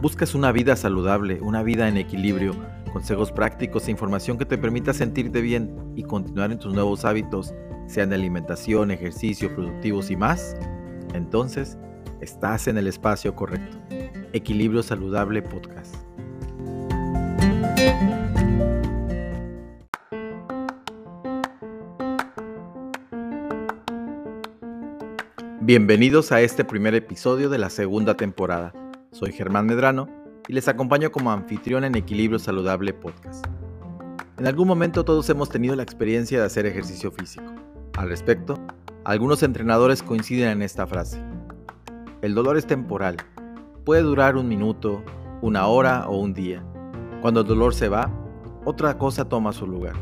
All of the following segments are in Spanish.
Buscas una vida saludable, una vida en equilibrio, consejos prácticos e información que te permita sentirte bien y continuar en tus nuevos hábitos, sean de alimentación, ejercicio, productivos y más. Entonces, estás en el espacio correcto. Equilibrio Saludable Podcast. Bienvenidos a este primer episodio de la segunda temporada. Soy Germán Medrano y les acompaño como anfitrión en Equilibrio Saludable Podcast. En algún momento todos hemos tenido la experiencia de hacer ejercicio físico. Al respecto, algunos entrenadores coinciden en esta frase. El dolor es temporal. Puede durar un minuto, una hora o un día. Cuando el dolor se va, otra cosa toma su lugar.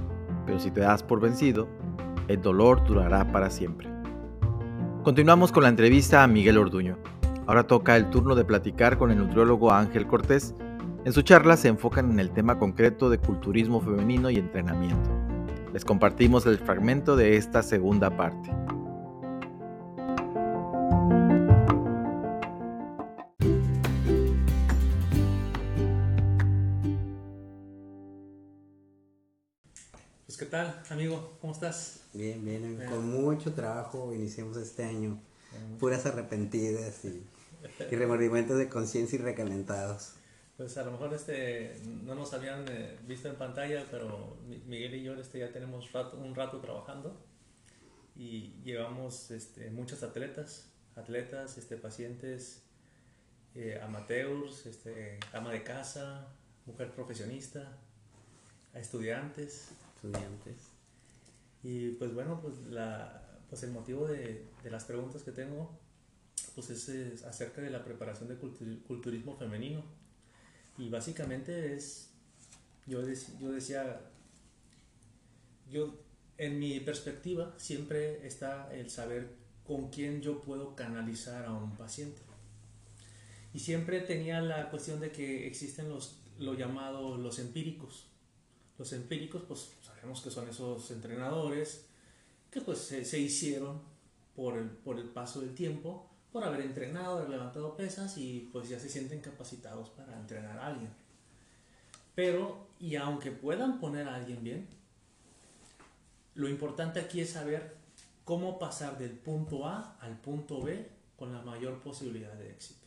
Pero si te das por vencido, el dolor durará para siempre. Continuamos con la entrevista a Miguel Orduño, Ahora toca el turno de platicar con el nutriólogo Ángel Cortés. En su charla se enfocan en el tema concreto de culturismo femenino y entrenamiento. Les compartimos el fragmento de esta segunda parte. Pues qué tal, amigo, ¿cómo estás? Bien, bien, con mucho trabajo iniciamos este año, puras arrepentidas y y remordimientos de conciencia y recalentados. Pues a lo mejor este no nos habían eh, visto en pantalla, pero Miguel y yo este, ya tenemos rato, un rato trabajando y llevamos este, muchos atletas, atletas, este, pacientes, eh, amateurs, este, ama de casa, mujer profesionista, a estudiantes. Estudiantes. Y pues bueno, pues, la, pues el motivo de, de las preguntas que tengo pues es, acerca de la preparación de culturismo femenino. Y básicamente es, yo, yo decía, yo en mi perspectiva siempre está el saber con quién yo puedo canalizar a un paciente. Y siempre tenía la cuestión de que existen los, lo llamado los empíricos. Los empíricos, pues sabemos que son esos entrenadores que pues se, se hicieron por el, por el paso del tiempo por haber entrenado, haber levantado pesas y pues ya se sienten capacitados para entrenar a alguien. Pero, y aunque puedan poner a alguien bien, lo importante aquí es saber cómo pasar del punto A al punto B con la mayor posibilidad de éxito.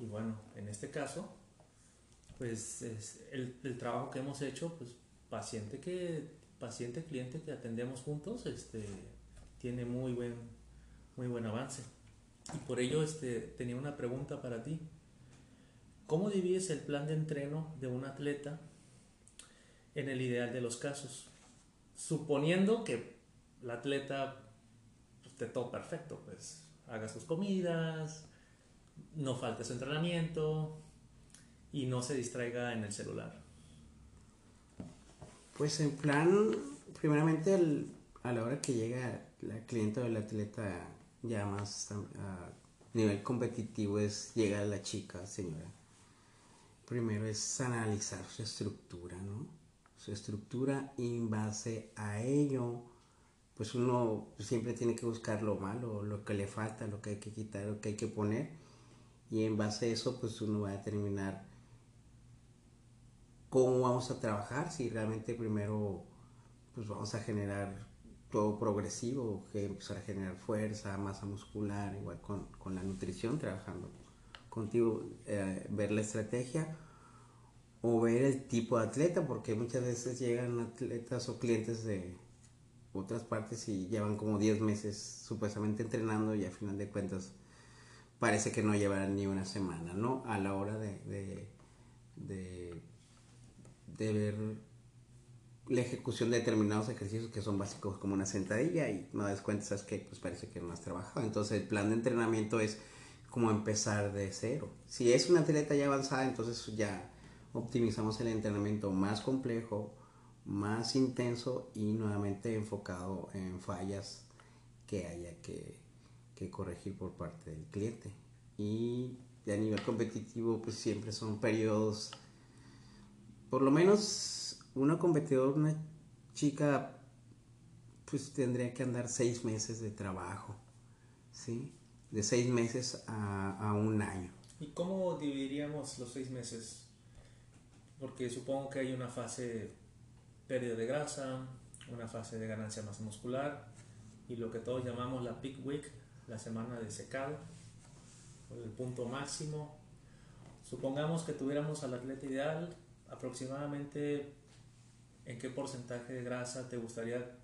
Y bueno, en este caso, pues el, el, trabajo que hemos hecho, pues paciente que paciente cliente que atendemos juntos, este tiene muy buen muy buen avance. Y por ello este, tenía una pregunta para ti. ¿Cómo divides el plan de entreno de un atleta en el ideal de los casos? Suponiendo que el atleta pues, esté todo perfecto, pues haga sus comidas, no falte su entrenamiento y no se distraiga en el celular. Pues en plan, primeramente a la hora que llega la cliente o el atleta ya más a nivel competitivo es llegar a la chica, señora. Primero es analizar su estructura, ¿no? Su estructura y en base a ello, pues uno siempre tiene que buscar lo malo, lo que le falta, lo que hay que quitar, lo que hay que poner. Y en base a eso, pues uno va a determinar cómo vamos a trabajar, si realmente primero pues vamos a generar todo progresivo, que empezar a generar fuerza, masa muscular, igual con, con la nutrición, trabajando contigo, eh, ver la estrategia o ver el tipo de atleta, porque muchas veces llegan atletas o clientes de otras partes y llevan como 10 meses supuestamente entrenando y a final de cuentas parece que no llevarán ni una semana, ¿no? A la hora de, de, de, de ver la ejecución de determinados ejercicios que son básicos como una sentadilla y no das cuenta, sabes que pues parece que no has trabajado. Entonces el plan de entrenamiento es como empezar de cero. Si es una atleta ya avanzada, entonces ya optimizamos el entrenamiento más complejo, más intenso y nuevamente enfocado en fallas que haya que, que corregir por parte del cliente. Y a nivel competitivo pues siempre son periodos, por lo menos una competidora, una chica, pues tendría que andar seis meses de trabajo, ¿sí? De seis meses a, un año. ¿Y cómo dividiríamos los seis meses? Porque supongo que hay una fase pérdida de grasa, una fase de ganancia masa muscular y lo que todos llamamos la peak week, la semana de secado, el punto máximo. Supongamos que tuviéramos al atleta ideal, aproximadamente en qué porcentaje de grasa te gustaría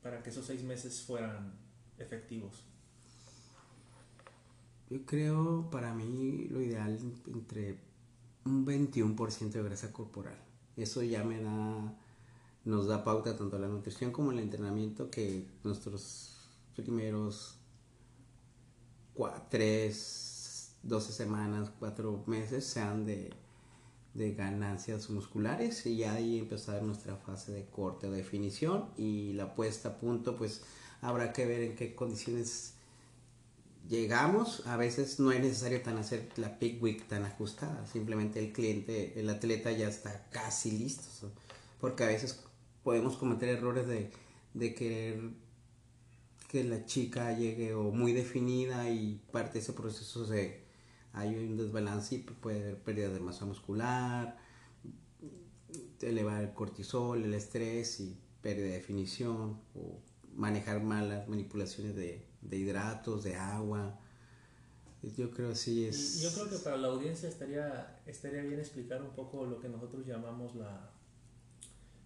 para que esos seis meses fueran efectivos. Yo creo para mí lo ideal entre un 21% de grasa corporal. Eso ya me da, nos da pauta tanto la nutrición como el entrenamiento que nuestros primeros 3, 12 semanas, 4 meses sean de, de ganancias musculares y ya ahí empezar nuestra fase de corte o definición y la puesta a punto pues habrá que ver en qué condiciones llegamos, a veces no es necesario tan hacer la peak week tan ajustada, simplemente el cliente, el atleta ya está casi listo, porque a veces podemos cometer errores de, de querer que la chica llegue o muy definida y parte de ese proceso se hay un desbalance y puede haber pérdida de masa muscular, elevar el cortisol, el estrés y pérdida de definición o manejar malas manipulaciones de, de hidratos, de agua. Yo creo sí es... Yo creo que para la audiencia estaría, estaría bien explicar un poco lo que nosotros llamamos la,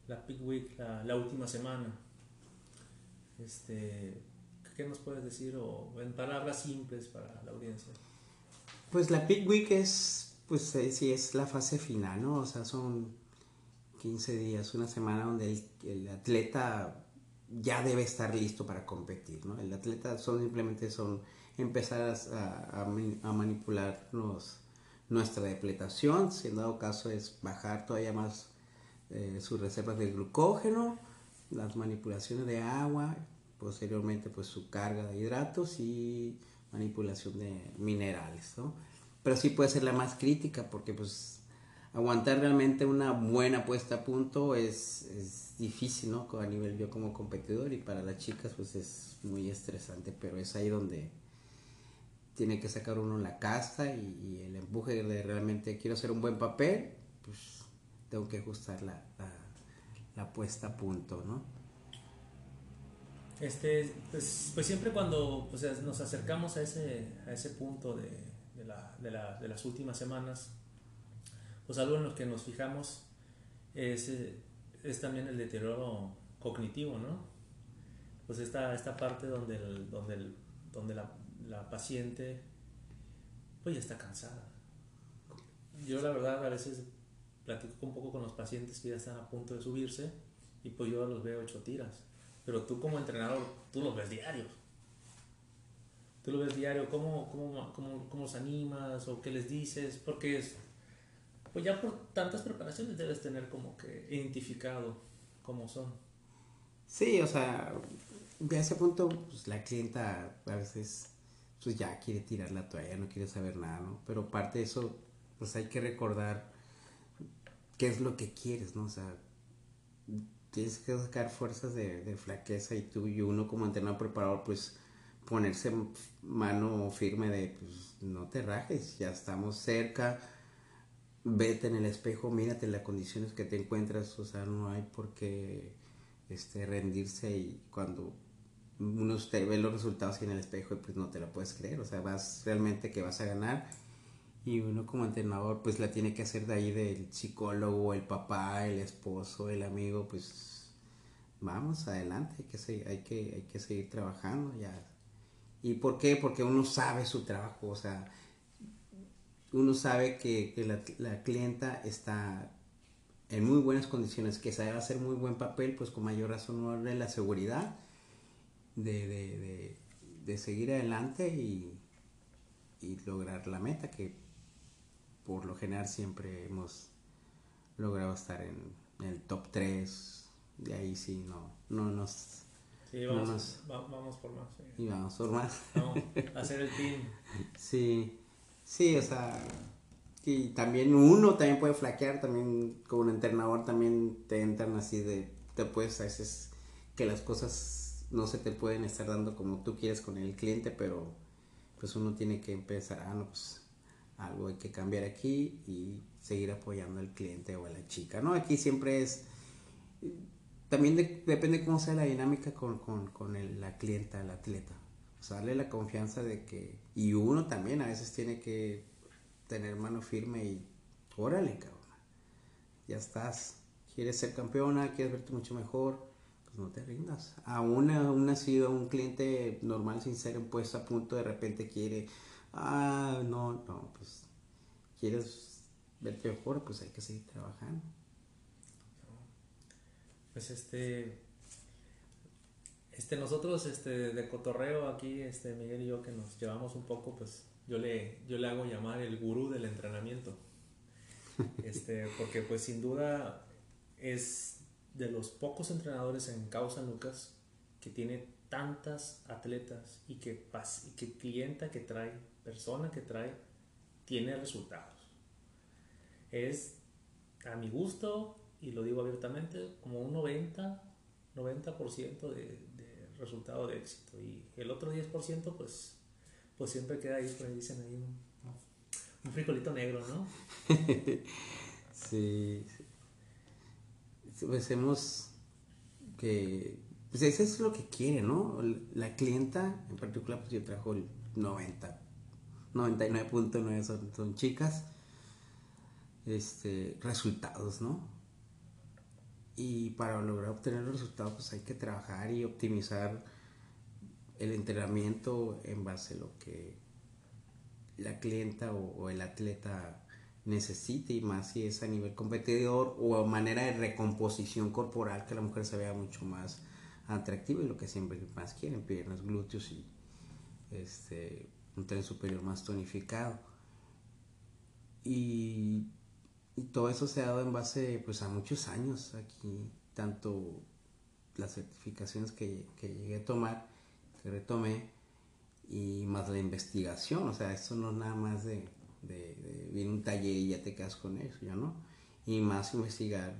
la peak week, la, la última semana. Este, ¿Qué nos puedes decir o en palabras simples para la audiencia? Pues la peak week es, pues eh, sí, es la fase final, ¿no? O sea, son 15 días, una semana donde el, atleta ya debe estar listo para competir, ¿no? El atleta son simplemente son empezar a, a, manipular nuestra depletación, si en dado caso es bajar todavía más eh, sus reservas de glucógeno, las manipulaciones de agua, posteriormente pues su carga de hidratos y manipulación de minerales, ¿no? Pero sí puede ser la más crítica porque pues aguantar realmente una buena puesta a punto es, es difícil, ¿no? A nivel yo como competidor y para las chicas pues es muy estresante, pero es ahí donde tiene que sacar uno la casta y, el empuje de realmente quiero hacer un buen papel, pues tengo que ajustar la, la, puesta a punto, ¿no? Este, pues, pues siempre cuando nos acercamos a ese, a ese punto de, de, de, de las últimas semanas, pues algo en lo que nos fijamos es eh, es también el deterioro cognitivo, ¿no? Pues esta, esta parte donde, el, donde, el, donde la, la, paciente pues ya está cansada. Yo la verdad a veces platico un poco con los pacientes que ya están a punto de subirse y pues yo los veo hecho tiras. Pero tú como entrenador, tú los ves diarios. Tú los ves diario, ¿cómo, cómo, cómo, cómo los animas o qué les dices? Porque es, pues ya por tantas preparaciones debes tener como que identificado cómo son. Sí, o sea, de ese punto, pues la clienta a veces pues ya quiere tirar la toalla, no quiere saber nada, ¿no? Pero parte de eso, pues hay que recordar qué es lo que quieres, ¿no? O sea, tienes que sacar fuerzas de, de flaqueza y tú y uno como entrenador preparador, pues ponerse mano firme de, pues no te rajes, ya estamos cerca, vete en el espejo, mírate las condiciones que te encuentras, o sea, no hay por qué este, rendirse y cuando uno te ve los resultados en el espejo, pues no te lo puedes creer, o sea, vas realmente que vas a ganar y uno como entrenador pues la tiene que hacer de ahí del psicólogo, el papá, el esposo, el amigo, pues vamos adelante, hay que seguir, hay que, hay que seguir trabajando ya. ¿Y por qué? Porque uno sabe su trabajo, o sea, uno sabe que, la, la, clienta está en muy buenas condiciones, que sabe hacer muy buen papel, pues con mayor razón uno la seguridad de, de, de, seguir adelante y, y, lograr la meta que por lo general siempre hemos logrado estar en, el top 3, de ahí sí no, no nos... Sí, vamos, vamos por más. Y vamos por más. Vamos a hacer el team. Sí. Sí, o sea, y también uno también puede flaquear, también como un entrenador también te entran así de, te puedes a veces que las cosas no se te pueden estar dando como tú quieres con el cliente, pero pues uno tiene que empezar ah, no, pues, algo hay que cambiar aquí y seguir apoyando al cliente o a la chica, ¿no? Aquí siempre es, también depende cómo sea la dinámica con, con, la clienta, el atleta. Darle la confianza de que, y uno también a veces tiene que tener mano firme y, órale, cabrón, ya estás, quieres ser campeona, quieres verte mucho mejor, pues no te rindas. Aún, aún sido un cliente normal, sincero, puesto a punto, de repente quiere ah, no, no, pues quieres verte mejor, pues hay que seguir trabajando. Pues este, este nosotros este de cotorreo aquí, este Miguel y yo que nos llevamos un poco, pues yo le, yo le hago llamar el gurú del entrenamiento. Este, porque pues sin duda es de los pocos entrenadores en Causa Lucas que tiene tantas atletas y que, y que clienta que trae persona que trae tiene resultados. Es, a mi gusto, y lo digo abiertamente, como un 90, 90% de, de resultado de éxito. Y el otro 10%, pues, pues siempre queda ahí, por dicen ahí, un, frijolito negro, ¿no? sí, Pues hemos que pues eso es lo que quiere, ¿no? La clienta, en particular, pues yo trajo el 90 99.9 son, son chicas. Este, resultados, ¿no? Y para lograr obtener resultados, pues hay que trabajar y optimizar el entrenamiento en base a lo que la clienta o, el atleta necesite y más si es a nivel competidor o a manera de recomposición corporal que la mujer se vea mucho más atractiva y lo que siempre más quieren, piernas, glúteos y este un tren superior más tonificado. Y, todo eso se ha dado en base pues, a muchos años aquí, tanto las certificaciones que, llegué a tomar, que retomé, y más la investigación, o sea, esto no es nada más de, de, un taller y ya te quedas con eso, ¿ya no? Y más investigar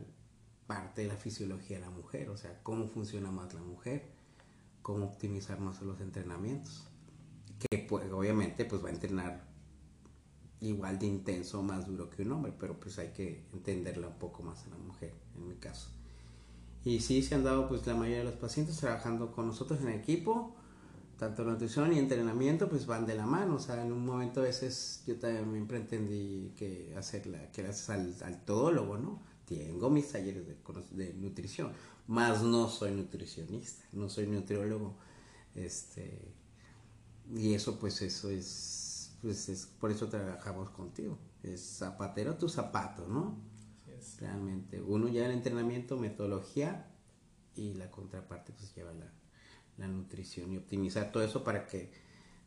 parte de la fisiología de la mujer, o sea, cómo funciona más la mujer, cómo optimizar más los entrenamientos que pues, obviamente pues va a entrenar igual de intenso o más duro que un hombre, pero pues hay que entenderla un poco más a la mujer, en mi caso. Y sí, se han dado pues la mayoría de los pacientes trabajando con nosotros en equipo, tanto nutrición y entrenamiento pues van de la mano, o sea, en un momento a veces yo también entendí que hacerla, que gracias al, al todólogo, ¿no? Tengo mis talleres de, de nutrición, más no soy nutricionista, no soy nutriólogo, este, y eso, pues, eso es, pues, es, por eso trabajamos contigo. Es zapatero tu zapato, ¿no? Realmente. Uno ya el entrenamiento, metodología y la contraparte, pues, lleva la, la nutrición y optimizar todo eso para que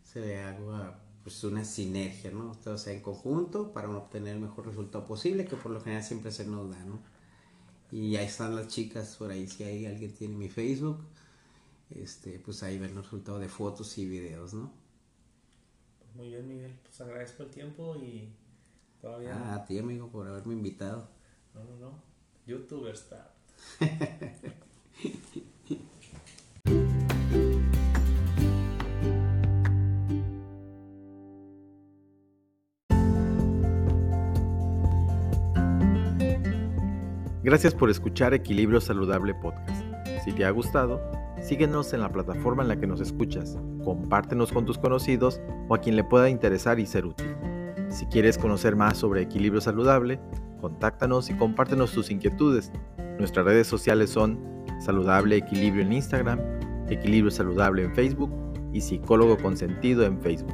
se haga pues una sinergia, ¿no? Todo sea en conjunto para obtener el mejor resultado posible, que por lo general siempre se nos da, ¿no? Y ahí están las chicas por ahí, si hay alguien tiene mi Facebook, este, pues ahí ven los resultados de fotos y videos, ¿no? Pues muy bien, Miguel. Pues agradezco el tiempo y todavía. Ah, a ti, amigo, por haberme invitado. No, no, no. YouTuber está. Gracias por escuchar Equilibrio Saludable Podcast. Si te ha gustado, Síguenos en la plataforma en la que nos escuchas, compártenos con tus conocidos o a quien le pueda interesar y ser útil. Si quieres conocer más sobre equilibrio saludable, contáctanos y compártenos tus inquietudes. Nuestras redes sociales son Saludable Equilibrio en Instagram, Equilibrio Saludable en Facebook y Psicólogo Consentido en Facebook.